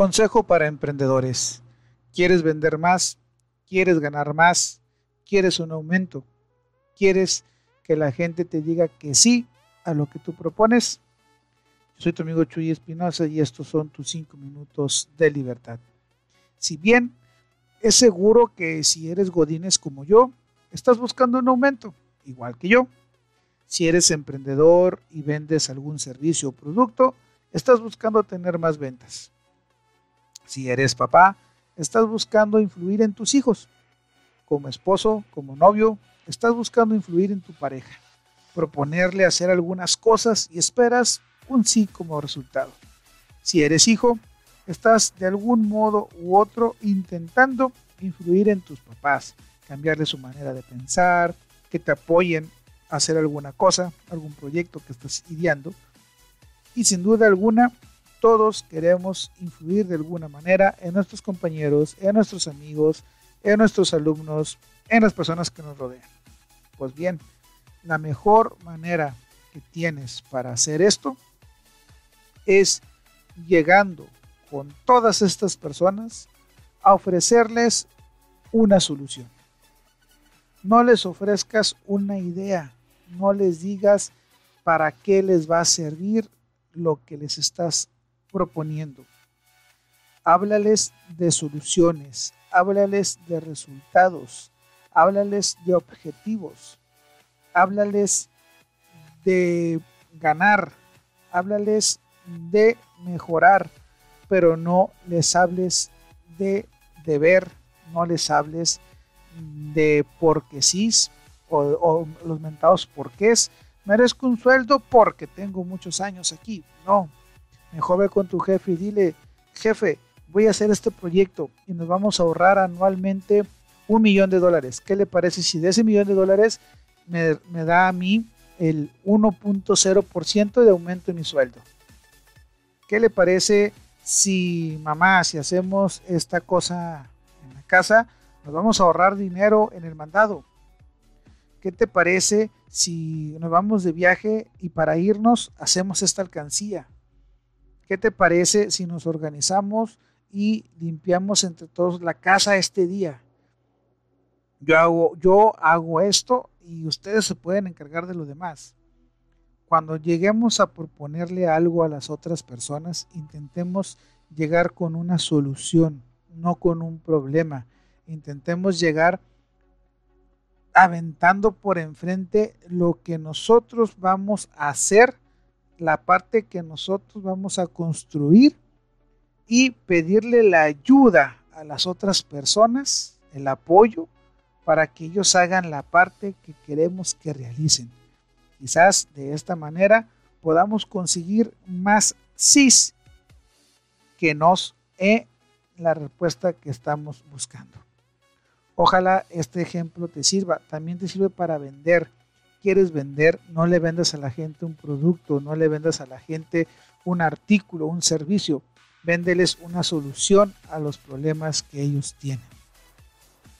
Consejo para emprendedores. ¿Quieres vender más? ¿Quieres ganar más? ¿Quieres un aumento? ¿Quieres que la gente te diga que sí a lo que tú propones? Yo soy tu amigo Chuy Espinosa y estos son tus cinco minutos de libertad. Si bien es seguro que si eres godines como yo, estás buscando un aumento, igual que yo. Si eres emprendedor y vendes algún servicio o producto, estás buscando tener más ventas. Si eres papá, estás buscando influir en tus hijos. Como esposo, como novio, estás buscando influir en tu pareja, proponerle hacer algunas cosas y esperas un sí como resultado. Si eres hijo, estás de algún modo u otro intentando influir en tus papás, cambiarle su manera de pensar, que te apoyen a hacer alguna cosa, algún proyecto que estás ideando. Y sin duda alguna, todos queremos influir de alguna manera en nuestros compañeros, en nuestros amigos, en nuestros alumnos, en las personas que nos rodean. Pues bien, la mejor manera que tienes para hacer esto es llegando con todas estas personas a ofrecerles una solución. No les ofrezcas una idea, no les digas para qué les va a servir lo que les estás proponiendo. Háblales de soluciones, háblales de resultados, háblales de objetivos, háblales de ganar, háblales de mejorar, pero no les hables de deber, no les hables de porque sí o, los mentados porqués. Merezco un sueldo porque tengo muchos años aquí. No, Mejor ve con tu jefe y dile, jefe, voy a hacer este proyecto y nos vamos a ahorrar anualmente un millón de dólares. ¿Qué le parece si de ese millón de dólares me, da a mí el 1.0% de aumento en mi sueldo? ¿Qué le parece si mamá, si hacemos esta cosa en la casa, nos vamos a ahorrar dinero en el mandado? ¿Qué te parece si nos vamos de viaje y para irnos hacemos esta alcancía? ¿Qué te parece si nos organizamos y limpiamos entre todos la casa este día? Yo hago, yo hago esto y ustedes se pueden encargar de lo demás. Cuando lleguemos a proponerle algo a las otras personas, intentemos llegar con una solución, no con un problema. Intentemos llegar aventando por enfrente lo que nosotros vamos a hacer la parte que nosotros vamos a construir y pedirle la ayuda a las otras personas, el apoyo, para que ellos hagan la parte que queremos que realicen. Quizás de esta manera podamos conseguir más sí que nos e la respuesta que estamos buscando. Ojalá este ejemplo te sirva. También te sirve para vender quieres vender, no le vendas a la gente un producto, no le vendas a la gente un artículo, un servicio, véndeles una solución a los problemas que ellos tienen.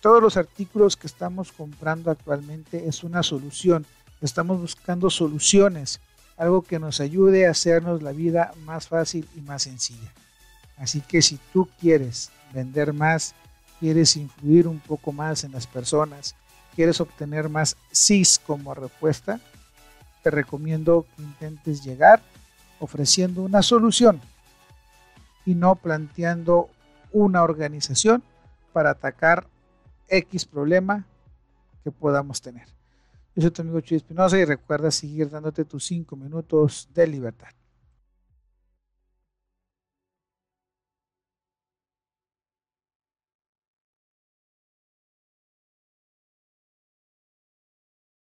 Todos los artículos que estamos comprando actualmente es una solución. Estamos buscando soluciones, algo que nos ayude a hacernos la vida más fácil y más sencilla. Así que si tú quieres vender más, quieres influir un poco más en las personas, quieres obtener más SIS como respuesta, te recomiendo que intentes llegar ofreciendo una solución y no planteando una organización para atacar X problema que podamos tener. Yo soy tu amigo Chuy Espinosa y recuerda seguir dándote tus 5 minutos de libertad.